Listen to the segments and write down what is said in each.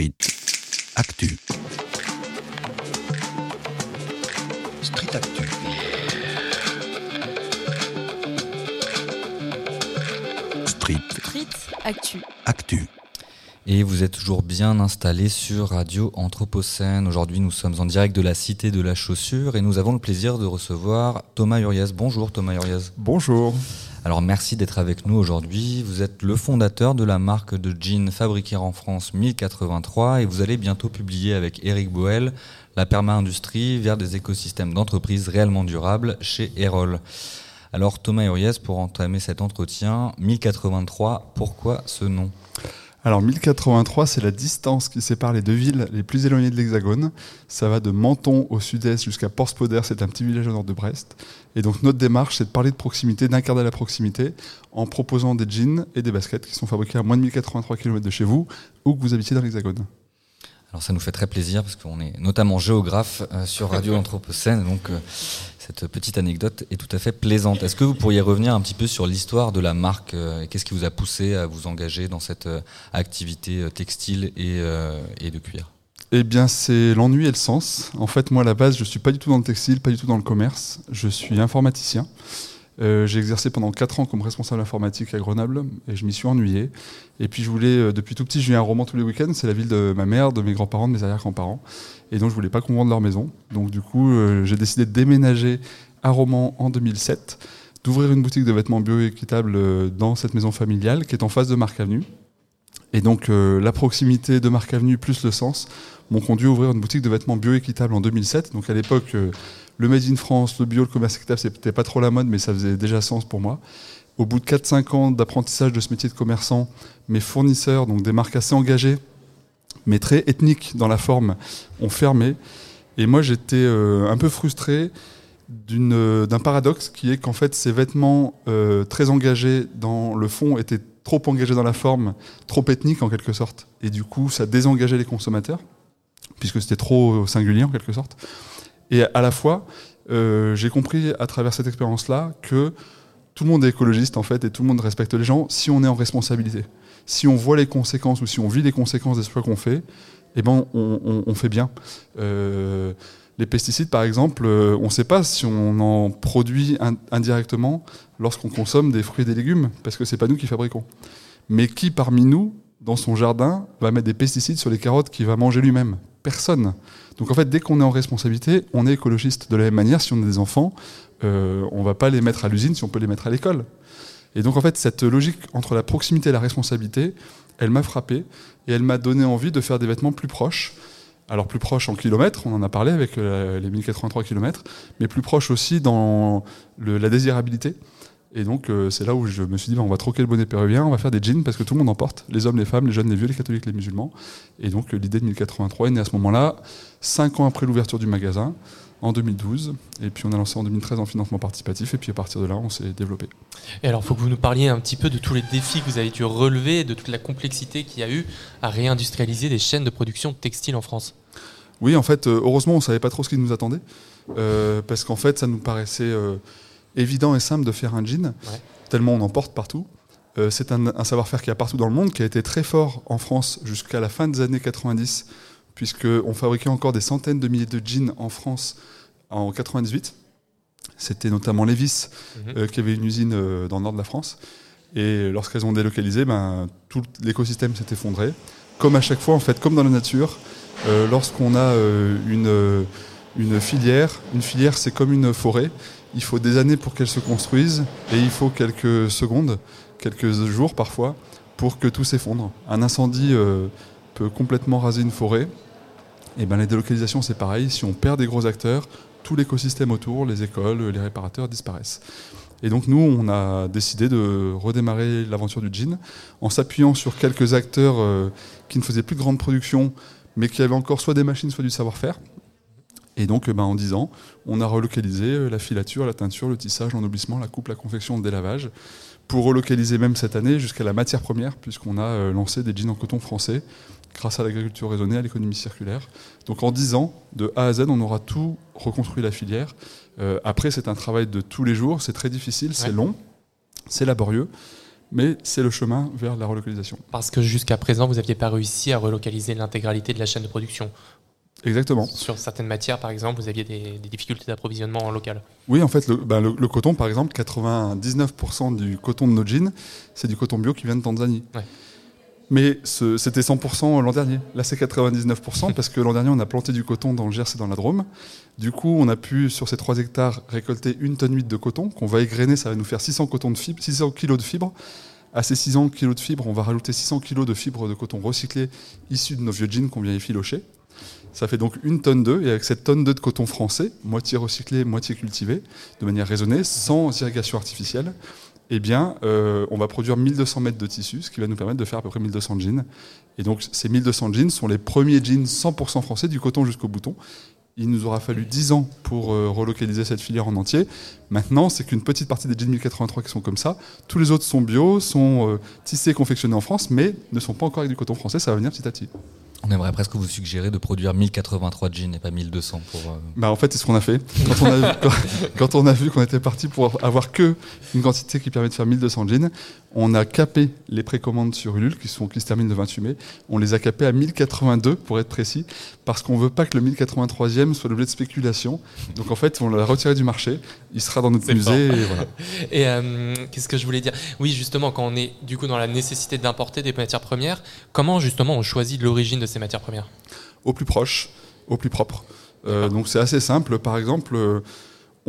Street Actu. Street Actu. Street Street Actu. Actu. Et vous êtes toujours bien installé sur Radio Anthropocène. Aujourd'hui, nous sommes en direct de la Cité de la Chaussure et nous avons le plaisir de recevoir Thomas Urias. Bonjour Thomas Urias. Bonjour. Alors merci d'être avec nous aujourd'hui. Vous êtes le fondateur de la marque de jeans fabriquée en France 1083 et vous allez bientôt publier avec Eric Boel la perma-industrie vers des écosystèmes d'entreprises réellement durables chez Erol. Alors Thomas Urias, pour entamer cet entretien, 1083, pourquoi ce nom? Alors 1083, c'est la distance qui sépare les deux villes les plus éloignées de l'Hexagone. Ça va de Menton au sud-est jusqu'à Porspoder, c'est un petit village au nord de Brest. Et donc notre démarche, c'est de parler de proximité, d'incarner la proximité, en proposant des jeans et des baskets qui sont fabriqués à moins de 1083 km de chez vous, ou que vous habitiez dans l'Hexagone. Alors ça nous fait très plaisir parce qu'on est notamment géographe euh, sur Radio Anthropocène, donc euh, cette petite anecdote est tout à fait plaisante. Est-ce que vous pourriez revenir un petit peu sur l'histoire de la marque euh, et Qu'est-ce qui vous a poussé à vous engager dans cette activité textile et, et de cuir? Eh bien, c'est l'ennui et le sens. En fait, moi, à la base, je suis pas du tout dans le textile, pas du tout dans le commerce. Je suis informaticien. Euh, j'ai exercé pendant 4 ans comme responsable informatique à Grenoble et je m'y suis ennuyé. Et puis je voulais, euh, depuis tout petit, je lis un roman tous les week-ends. C'est la ville de ma mère, de mes grands-parents, de mes arrière-grands-parents. Et donc je voulais pas qu'on vende leur maison. Donc du coup, euh, j'ai décidé de déménager à Romans en 2007, d'ouvrir une boutique de vêtements bio-équitables dans cette maison familiale qui est en face de Marc Avenue. Et donc la proximité de Marc Avenue plus le sens m'ont conduit à ouvrir une boutique de vêtements bio-équitables en 2007. Donc à l'époque, euh, le Made in France, le bio, le commerce équitable, c'était pas trop la mode, mais ça faisait déjà sens pour moi. Au bout de 4-5 ans d'apprentissage de ce métier de commerçant, mes fournisseurs, donc des marques assez engagées, mais très ethniques dans la forme, ont fermé. Et moi, j'étais euh, un peu frustré euh, d'un paradoxe qui est qu'en fait, ces vêtements très engagés dans le fond étaient trop engagés dans la forme, trop ethniques en quelque sorte. Et du coup, ça désengageait les consommateurs, puisque c'était trop singulier en quelque sorte. Et à la fois, euh, j'ai compris à travers cette expérience-là que tout le monde est écologiste en fait et tout le monde respecte les gens si on est en responsabilité. Si on voit les conséquences ou si on vit les conséquences des choix qu'on fait, eh ben on, fait bien. Euh, les pesticides, par exemple, euh, on ne sait pas si on en produit in- indirectement lorsqu'on consomme des fruits et des légumes, parce que c'est pas nous qui fabriquons. Mais qui parmi nous, dans son jardin, va mettre des pesticides sur les carottes qu'il va manger lui-même? Personne. Donc en fait, dès qu'on est en responsabilité, on est écologiste. De la même manière, si on a des enfants, euh, on va pas les mettre à l'usine si on peut les mettre à l'école. Et donc en fait, cette logique entre la proximité et la responsabilité, elle m'a frappé et elle m'a donné envie de faire des vêtements plus proches. Alors plus proches en kilomètres, on en a parlé avec euh, les 1083 kilomètres, mais plus proches aussi dans la désirabilité. Et donc euh, c'est là où je me suis dit, bah, on va troquer le bonnet péruvien, on va faire des jeans parce que tout le monde en porte, les hommes, les femmes, les jeunes, les vieux, les catholiques, les musulmans. Et donc euh, l'idée de 1083 est née à ce moment-là, cinq ans après l'ouverture du magasin, en 2012. Et puis on a lancé en 2013 en financement participatif, et puis à partir de là, on s'est développé. Et alors, il faut que vous nous parliez un petit peu de tous les défis que vous avez dû relever, de toute la complexité qu'il y a eu à réindustrialiser des chaînes de production textile en France. Oui, en fait, euh, heureusement, on savait pas trop ce qui nous attendait, euh, parce qu'en fait, ça nous paraissait euh, évident et simple de faire un jean, Ouais. tellement on en porte partout. Euh, c'est un, un savoir-faire qui a partout dans le monde, qui a été très fort en France jusqu'à la fin des années 90, puisqu'on fabriquait encore des centaines de milliers de jeans en France en 98. C'était notamment Levis, Mhm. euh, qui avait une usine euh, dans le nord de la France. Et lorsqu'elles ont délocalisé, ben, tout l'écosystème s'est effondré. Comme à chaque fois, en fait, comme dans la nature, lorsqu'on a une, une filière, c'est comme une forêt, il faut des années pour qu'elle se construise et il faut quelques secondes, quelques jours parfois, pour que tout s'effondre. Un incendie euh, peut complètement raser une forêt. Et ben, les délocalisations, c'est pareil. Si on perd des gros acteurs, tout l'écosystème autour, les écoles, les réparateurs disparaissent. Et donc nous, on a décidé de redémarrer l'aventure du jean en s'appuyant sur quelques acteurs euh, qui ne faisaient plus de grande production, mais qui avaient encore soit des machines, soit du savoir-faire. Et donc, euh, ben, en 10 ans, on a relocalisé euh, la filature, la teinture, le tissage, l'ennoblissement, la coupe, la confection, le délavage, pour relocaliser même cette année jusqu'à la matière première, puisqu'on a euh, lancé des jeans en coton français grâce à l'agriculture raisonnée, à l'économie circulaire. Donc en 10 ans, de A à Z, on aura tout reconstruit la filière. Euh, après, c'est un travail de tous les jours, c'est très difficile, c'est Ouais. long, c'est laborieux, mais c'est le chemin vers la relocalisation. Parce que jusqu'à présent, vous n'aviez pas réussi à relocaliser l'intégralité de la chaîne de production. Exactement. Sur certaines matières, par exemple, vous aviez des, des difficultés d'approvisionnement en local. Oui, en fait, le, ben, le, le coton, par exemple, 99% du coton de nos jeans, c'est du coton bio qui vient de Tanzanie. Ouais. Mais c'était 100% l'an dernier. Là, c'est 99% parce que l'an dernier, on a planté du coton dans le Gers et dans la Drôme. Du coup, on a pu, sur ces 3 hectares, récolter une tonne 8 de coton qu'on va égrener. Ça va nous faire 600, cotons de fibre, 600 kilos de fibres. À ces 600 kilos de fibres, on va rajouter 600 kilos de fibres de coton recyclé issus de nos vieux jeans qu'on vient effilocher. Ça fait donc une tonne d'œufs, et avec cette tonne d'œufs de coton français, moitié recyclé, moitié cultivé, de manière raisonnée, sans irrigation artificielle, eh bien, euh, on va produire 1200 mètres de tissu, ce qui va nous permettre de faire à peu près 1200 jeans. Et donc, ces 1200 jeans sont les premiers jeans 100% français, du coton jusqu'au bouton. Il nous aura fallu 10 ans pour euh, relocaliser cette filière en entier. Maintenant, c'est qu'une petite partie des jeans 1083 qui sont comme ça. Tous les autres sont bio, sont euh, tissés, confectionnés en France, mais ne sont pas encore avec du coton français. Ça va venir petit à petit. On aimerait presque vous suggérer de produire 1083 jeans et pas 1200 pour. euh, Bah en fait, c'est ce qu'on a fait. Quand on a, vu qu'on était parti pour avoir que une quantité qui permet de faire 1200 jeans, on a capé les précommandes sur Ulule qui, sont, qui se terminent le 28 mai. On les a capées à 1082 pour être précis, parce qu'on veut pas que le 1083e soit l'objet de spéculation. Donc en fait, on l'a retiré du marché. Il sera dans notre musée. Et voilà. Et euh, qu'est-ce que je voulais dire? Oui, justement, quand on est du coup dans la nécessité d'importer des matières premières, comment justement on choisit l'origine de ces matières premières? Au plus proche, au plus propre. Euh, donc c'est assez simple. Par exemple, euh,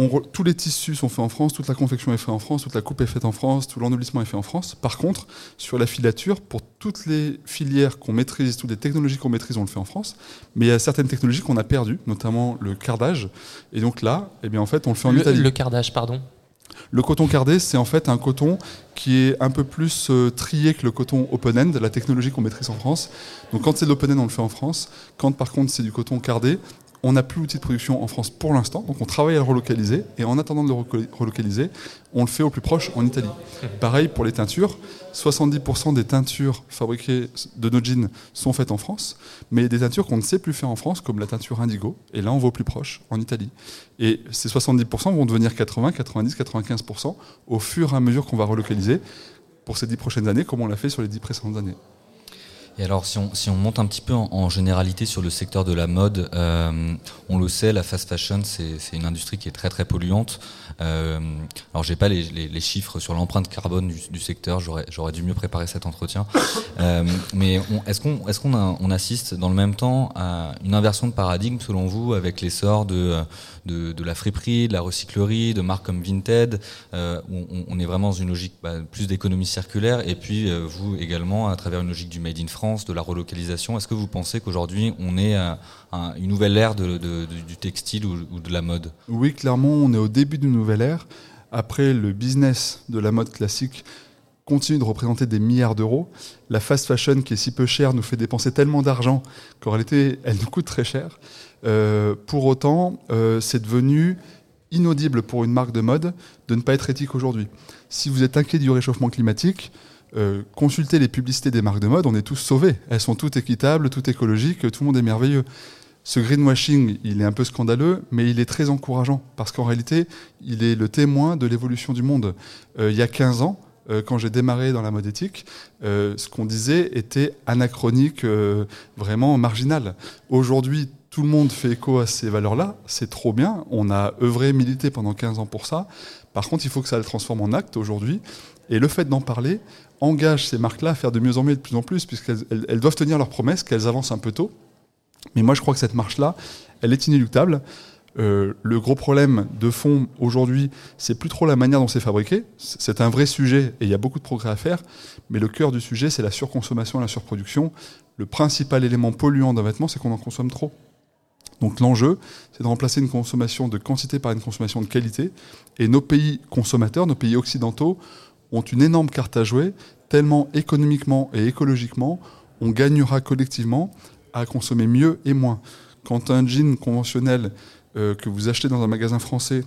on re- tous les tissus sont faits en France, toute la confection est faite en France, toute la coupe est faite en France, tout l'ennoblissement est fait en France. Par contre, sur la filature, pour toutes les filières qu'on maîtrise, toutes les technologies qu'on maîtrise, on le fait en France. Mais il y a certaines technologies qu'on a perdues, notamment le cardage. Et donc là, eh bien, en fait, on le fait en le, Italie. le cardage, pardon. Le coton cardé, c'est en fait un coton qui est un peu plus euh, trié que le coton open-end, la technologie qu'on maîtrise en France. Donc quand c'est de l'open-end, on le fait en France. Quand par contre c'est du coton cardé, on n'a plus l'outil de production en France pour l'instant, donc on travaille à le relocaliser. Et en attendant de le relocaliser, on le fait au plus proche en Italie. Pareil pour les teintures. 70% des teintures fabriquées de nos jeans sont faites en France, mais des teintures qu'on ne sait plus faire en France, comme la teinture indigo. Et là, on va au plus proche, en Italie. Et ces 70% vont devenir 80, 90, 95% au fur et à mesure qu'on va relocaliser pour ces dix prochaines années, comme on l'a fait sur les dix précédentes années. Alors, si on, monte un petit peu en, généralité sur le secteur de la mode, euh, on le sait, la fast fashion, c'est une industrie qui est très très polluante. Euh, alors, j'ai pas les, chiffres sur l'empreinte carbone du, secteur. J'aurais dû mieux préparer cet entretien. Euh, mais est-ce qu'on assiste dans le même temps à une inversion de paradigme selon vous avec l'essor de, la friperie, de la recyclerie, de marques comme Vinted euh, où on, est vraiment dans une logique bah, plus d'économie circulaire et puis vous également à travers une logique du made in France, de la relocalisation. Est-ce que vous pensez qu'aujourd'hui on est à, une nouvelle ère du textile ou, ou de la mode? Oui, clairement, on est au début d'une nouvelle ère. Après, le business de la mode classique continue de représenter des milliards d'euros. La fast fashion, qui est si peu chère, nous fait dépenser tellement d'argent qu'en réalité, elle nous coûte très cher. Euh, pour autant, euh, c'est devenu inaudible pour une marque de mode de ne pas être éthique aujourd'hui. Si vous êtes inquiet du réchauffement climatique, euh, consultez les publicités des marques de mode, on est tous sauvés. Elles sont toutes équitables, toutes écologiques, tout le monde est merveilleux. Ce greenwashing, il est un peu scandaleux, mais il est très encourageant, parce qu'en réalité, il est le témoin de l'évolution du monde. Euh, il y a 15 ans, euh, quand j'ai démarré dans la mode éthique, euh, ce qu'on disait était anachronique, vraiment marginal. Aujourd'hui, tout le monde fait écho à ces valeurs-là, c'est trop bien, on a œuvré, milité pendant 15 ans pour ça. Par contre, il faut que ça le transforme en acte aujourd'hui, et le fait d'en parler engage ces marques-là à faire de mieux en mieux de plus en plus, puisqu'elles elles- doivent tenir leurs promesses, qu'elles avancent un peu tôt. Mais moi, je crois que cette marche-là, elle est inéluctable. Euh, le gros problème de fond aujourd'hui, c'est plus trop la manière dont c'est fabriqué. C'est un vrai sujet et il y a beaucoup de progrès à faire. Mais le cœur du sujet, c'est la surconsommation et la surproduction. Le principal élément polluant d'un vêtement, c'est qu'on en consomme trop. Donc l'enjeu, c'est de remplacer une consommation de quantité par une consommation de qualité. Et nos pays consommateurs, nos pays occidentaux, ont une énorme carte à jouer, tellement économiquement et écologiquement, on gagnera collectivement à consommer mieux et moins. Quand un jean conventionnel euh, que vous achetez dans un magasin français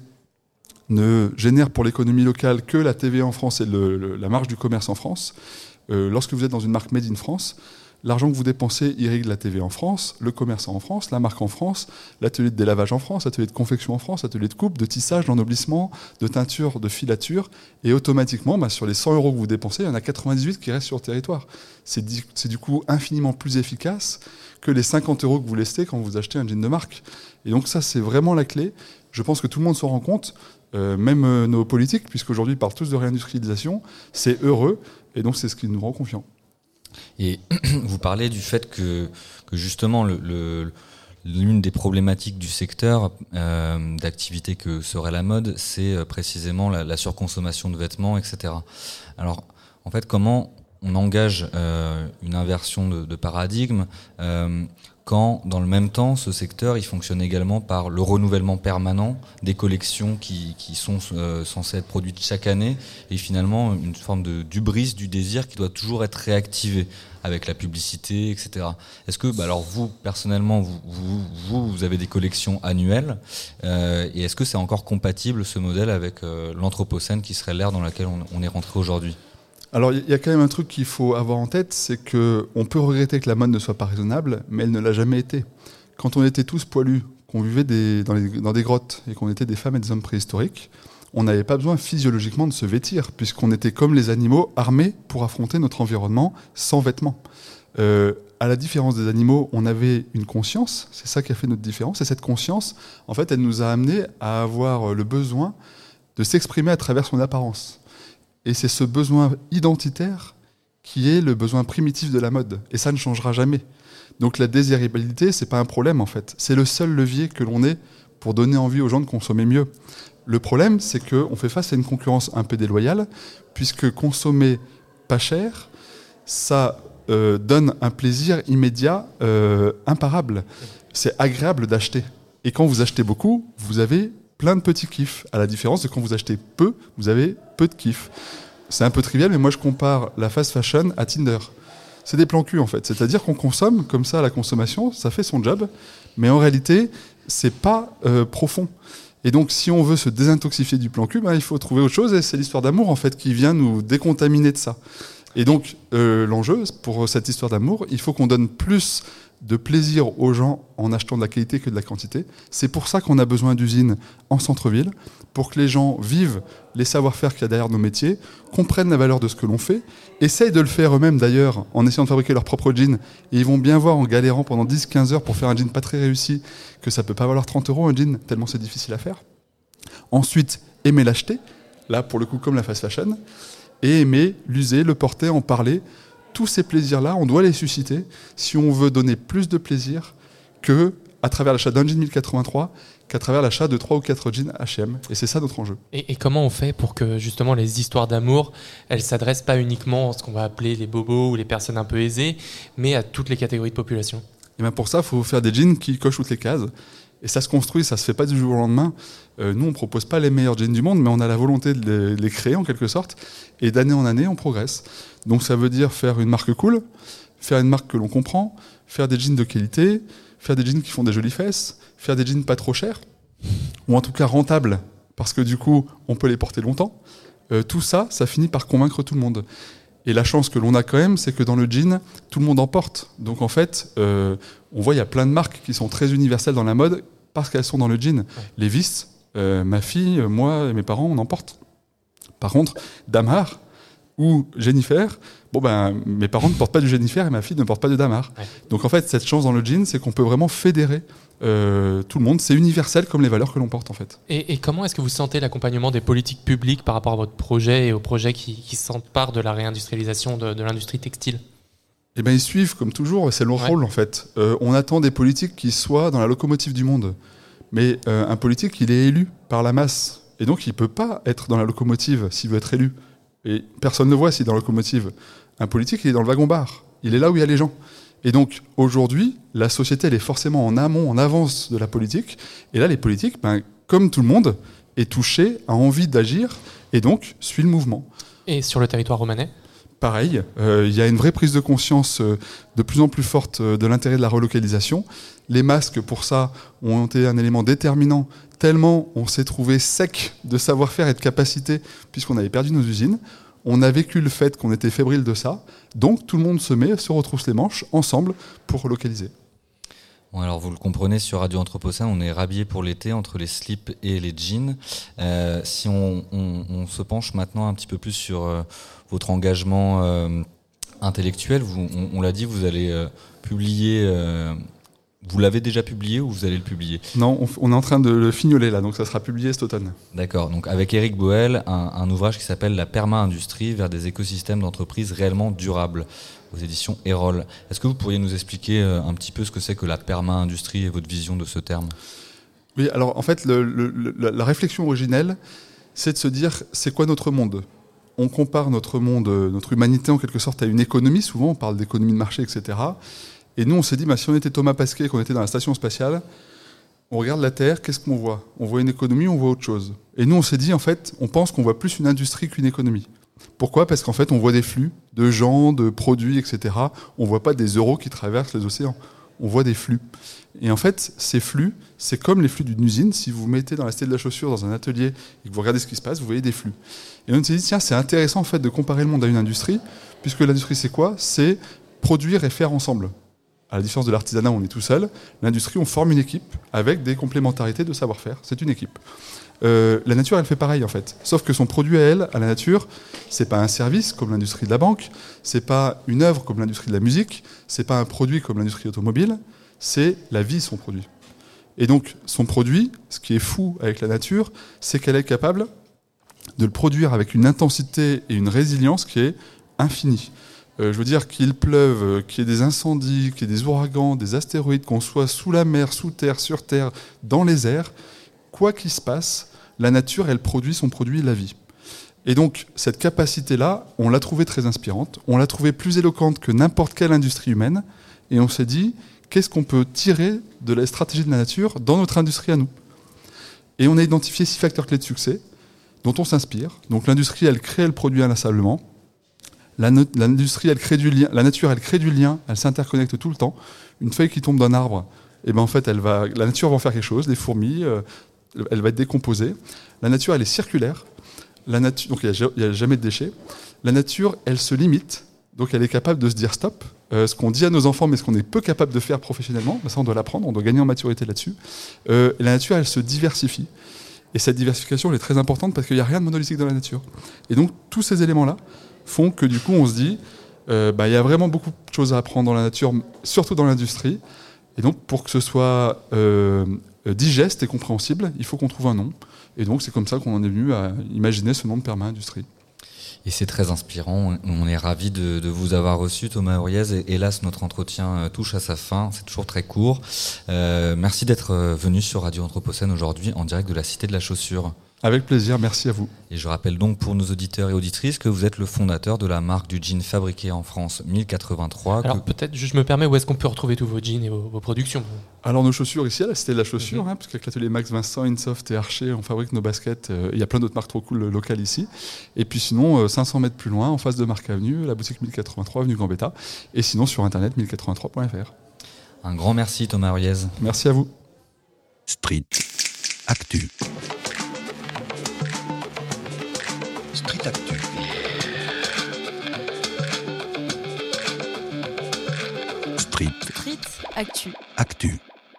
ne génère pour l'économie locale que la TVA en France et la marge du commerce en France, euh, lorsque vous êtes dans une marque Made in France, L'argent que vous dépensez irrigue la TV en France, le commerçant en France, la marque en France, l'atelier de délavage en France, l'atelier de confection en France, l'atelier de coupe, de tissage, d'ennoblissement, de teinture, de filature. Et automatiquement, bah, sur les 100 euros que vous dépensez, il y en a 98 qui restent sur le territoire. C'est du coup infiniment plus efficace que les 50 euros que vous laissez quand vous achetez un jean de marque. Et donc ça, c'est vraiment la clé. Je pense que tout le monde s'en rend compte. Euh, même euh, nos politiques, puisqu'aujourd'hui ils parlent tous de réindustrialisation, c'est heureux, et donc c'est ce qui nous rend confiants. Et vous parlez du fait que, justement l'une des problématiques du secteur euh, d'activité que serait la mode, c'est précisément la, surconsommation de vêtements, etc. Alors, en fait, comment on engage une inversion de, paradigme quand dans le même temps, ce secteur, il fonctionne également par le renouvellement permanent des collections qui, sont euh, censées être produites chaque année, et finalement une forme de d'ubris du désir qui doit toujours être réactivé avec la publicité, etc. Est-ce que, bah alors vous, personnellement, vous, avez des collections annuelles, euh, et est-ce que c'est encore compatible ce modèle avec euh, l'anthropocène qui serait l'ère dans laquelle on est rentré aujourd'hui? Alors il y a quand même un truc qu'il faut avoir en tête, c'est qu'on peut regretter que la mode ne soit pas raisonnable, mais elle ne l'a jamais été. Quand on était tous poilus, qu'on vivait dans, des grottes et qu'on était des femmes et des hommes préhistoriques, on n'avait pas besoin physiologiquement de se vêtir, puisqu'on était comme les animaux armés pour affronter notre environnement sans vêtements. Euh, à la différence des animaux, on avait une conscience, c'est ça qui a fait notre différence, et cette conscience, en fait, elle nous a amené à avoir le besoin de s'exprimer à travers son apparence. Et c'est ce besoin identitaire qui est le besoin primitif de la mode. Et ça ne changera jamais. Donc la désirabilité, c'est pas un problème en fait. C'est le seul levier que l'on ait pour donner envie aux gens de consommer mieux. Le problème, c'est qu'on fait face à une concurrence un peu déloyale, puisque consommer pas cher, ça euh, donne un plaisir immédiat euh, imparable. C'est agréable d'acheter. Et quand vous achetez beaucoup, vous avez plein de petits kiffs, à la différence de quand vous achetez peu, vous avez peu de kiffs. C'est un peu trivial, mais moi je compare la fast fashion à Tinder. C'est des plans cul en fait, c'est-à-dire qu'on consomme comme ça la consommation, ça fait son job, mais en réalité c'est pas euh, profond. Et donc si on veut se désintoxifier du plan cul, ben, il faut trouver autre chose, et c'est l'histoire d'amour en fait qui vient nous décontaminer de ça. Et donc euh, l'enjeu pour cette histoire d'amour, il faut qu'on donne plus de plaisir aux gens en achetant de la qualité que de la quantité. C'est pour ça qu'on a besoin d'usines en centre-ville, pour que les gens vivent les savoir-faire qu'il y a derrière nos métiers, comprennent la valeur de ce que l'on fait, essayent de le faire eux-mêmes d'ailleurs en essayant de fabriquer leur propre jean, et ils vont bien voir en galérant pendant 10-15 heures pour faire un jean pas très réussi que ça peut pas valoir 30 euros un jean, tellement c'est difficile à faire. Ensuite, aimer l'acheter, là pour le coup comme la fast fashion, et aimer l'user, le porter, en parler, tous ces plaisirs-là, on doit les susciter si on veut donner plus de plaisir que à travers l'achat d'un jean 1083 qu'à travers l'achat de 3 ou 4 jeans H&M. Et c'est ça notre enjeu. Et, comment on fait pour que justement les histoires d'amour, elles s'adressent pas uniquement à ce qu'on va appeler les bobos ou les personnes un peu aisées, mais à toutes les catégories de population? Et bien pour ça, il faut faire des jeans qui cochent toutes les cases. Et ça se construit, ça se fait pas du jour au lendemain. Euh, nous, on propose pas les meilleurs jeans du monde, mais on a la volonté de les créer en quelque sorte. Et d'année en année, on progresse. Donc ça veut dire faire une marque cool, faire une marque que l'on comprend, faire des jeans de qualité, faire des jeans qui font des jolies fesses, faire des jeans pas trop chers, ou en tout cas rentables, parce que du coup, on peut les porter longtemps. Euh, tout ça, ça finit par convaincre tout le monde. Et la chance que l'on a quand même, c'est que dans le jean, tout le monde en porte. Donc en fait, euh, on voit il y a plein de marques qui sont très universelles dans la mode parce qu'elles sont dans le jean. Les vis, euh, ma fille, moi et mes parents, on en porte. Par contre, Damar, ou Jennifer, bon ben mes parents ne portent pas du Jennifer et ma fille ne porte pas de Damar. Donc en fait, cette chance dans le jean, c'est qu'on peut vraiment fédérer euh, tout le monde. C'est universel comme les valeurs que l'on porte en fait. Et, comment est-ce que vous sentez l'accompagnement des politiques publiques par rapport à votre projet et aux projets qui, qui s'emparent de la réindustrialisation de, l'industrie textile? Eh ben, ils suivent comme toujours, c'est leur rôle en fait. Euh, on attend des politiques qui soient dans la locomotive du monde. Mais euh, un politique, il est élu par la masse. Et donc, il ne peut pas être dans la locomotive s'il veut être élu. Et personne ne voit est dans la locomotive. Un politique, il est dans le wagon-bar. Il est là où il y a les gens. Et donc, aujourd'hui, la société, elle est forcément en amont, en avance de la politique. Et là, les politiques, ben, comme tout le monde, est touché, a envie d'agir, et donc suit le mouvement. Et sur le territoire romanais Pareil, euh, il y a une vraie prise de conscience euh, de plus en plus forte euh, de l'intérêt de la relocalisation. Les masques, pour ça, ont été un élément déterminant, tellement on s'est trouvé sec de savoir-faire et de capacité, puisqu'on avait perdu nos usines. On a vécu le fait qu'on était fébrile de ça, donc tout le monde se met, se retrousse les manches ensemble pour localiser. Bon, alors vous le comprenez, sur Radio Anthropocène, on est rhabillé pour l'été entre les slips et les jeans. Euh, si on, on- on se penche maintenant un petit peu plus sur euh, votre engagement euh, intellectuel, vous- on, on l'a dit, vous allez publier. vous l'avez déjà publié ou vous allez le publier? Non, on est en train de le fignoler là, donc ça sera publié cet automne. D'accord. Donc avec Eric Boel, un, un ouvrage qui s'appelle La perma-industrie vers des écosystèmes d'entreprises réellement durables aux éditions Erol. Est-ce que vous pourriez nous expliquer euh, un petit peu ce que c'est que la perma-industrie et votre vision de ce terme? Oui, alors en fait, la réflexion originelle, c'est de se dire, c'est quoi notre monde? On compare notre monde, euh, notre humanité en quelque sorte à une économie, souvent on parle d'économie de marché, etc. Et nous, on s'est dit, bah, si on était Thomas Pasquet, qu'on était dans la station spatiale, on regarde la Terre, qu'est-ce qu'on voit? On voit une économie, on voit autre chose. Et nous, on s'est dit, en fait, on pense qu'on voit plus une industrie qu'une économie. Pourquoi? Parce qu'en fait, on voit des flux de gens, de produits, etc. On voit pas des euros qui traversent les océans. On voit des flux. Et en fait, ces flux, c'est comme les flux d'une usine. Si vous mettez dans la cité de la chaussure dans un atelier et que vous regardez ce qui se passe, vous voyez des flux. Et on s'est dit, tiens, c'est intéressant en fait de comparer le monde à une industrie, puisque l'industrie, c'est quoi? C'est produire et faire ensemble. À la différence de l'artisanat, on est tout seul. L'industrie, on forme une équipe avec des complémentarités de savoir-faire. C'est une équipe. Euh, la nature, elle fait pareil en fait. Sauf que son produit à elle, à la nature, c'est pas un service comme l'industrie de la banque, c'est pas une œuvre comme l'industrie de la musique, c'est pas un produit comme l'industrie automobile, c'est la vie son produit. Et donc son produit, ce qui est fou avec la nature, c'est qu'elle est capable de le produire avec une intensité et une résilience qui est infinie. Euh, je veux dire qu'il pleuve, euh, qu'il y ait des incendies, qu'il y ait des ouragans, des astéroïdes, qu'on soit sous la mer, sous terre, sur terre, dans les airs, quoi qu'il se passe, la nature, elle produit son produit, la vie. Et donc, cette capacité-là, on l'a trouvée très inspirante, on l'a trouvée plus éloquente que n'importe quelle industrie humaine, et on s'est dit, qu'est-ce qu'on peut tirer de la stratégie de la nature dans notre industrie à nous? Et on a identifié six facteurs clés de succès dont on s'inspire. Donc l'industrie, elle crée le produit inlassablement. Elle crée du lien. La nature, elle crée du lien. Elle s'interconnecte tout le temps. Une feuille qui tombe d'un arbre, et ben en fait, elle va, la nature va en faire quelque chose. Les fourmis, euh, elle va être décomposée. La nature, elle est circulaire. La nature, donc il n'y a, jamais de déchets. La nature, elle se limite. Donc elle est capable de se dire stop. Euh, ce qu'on dit à nos enfants, mais ce qu'on est peu capable de faire professionnellement, ben ça on doit l'apprendre, on doit gagner en maturité là-dessus. Euh, la nature, elle se diversifie. Et cette diversification, elle est très importante parce qu'il n'y a rien de monolithique dans la nature. Et donc tous ces éléments-là font que du coup on se dit, euh, bah, il y a vraiment beaucoup de choses à apprendre dans la nature, surtout dans l'industrie. Et donc pour que ce soit digeste et compréhensible, il faut qu'on trouve un nom. Et donc c'est comme ça qu'on en est venu à imaginer ce nom de perma-industrie. Et c'est très inspirant. On est ravis de, vous avoir reçu, Thomas Auriez. Et hélas, notre entretien euh, touche à sa fin. C'est toujours très court. Euh, merci d'être euh, venu sur Radio Anthropocène aujourd'hui en direct de la Cité de la Chaussure. Avec plaisir, merci à vous. Et je rappelle donc pour nos auditeurs et auditrices que vous êtes le fondateur de la marque du jean fabriqué en France 1083. que- Alors peut-être, je me permets, où est-ce qu'on peut retrouver tous vos jeans et vos, vos productions? Alors nos chaussures ici à la Cité de la Chaussure, hein, parce qu'avec l'atelier Max Vincent, Insoft et Archer, on fabrique nos baskets. euh, Il y a plein d'autres marques trop cool euh, locales ici. Et puis sinon, euh, 500 mètres plus loin, en face de Marc Avenue, la boutique 1083 avenue Gambetta. Et sinon sur internet 1083.fr. Un grand merci Thomas Auriez. Merci à vous. Street Actu. Actu. Street Street Actu. Actu.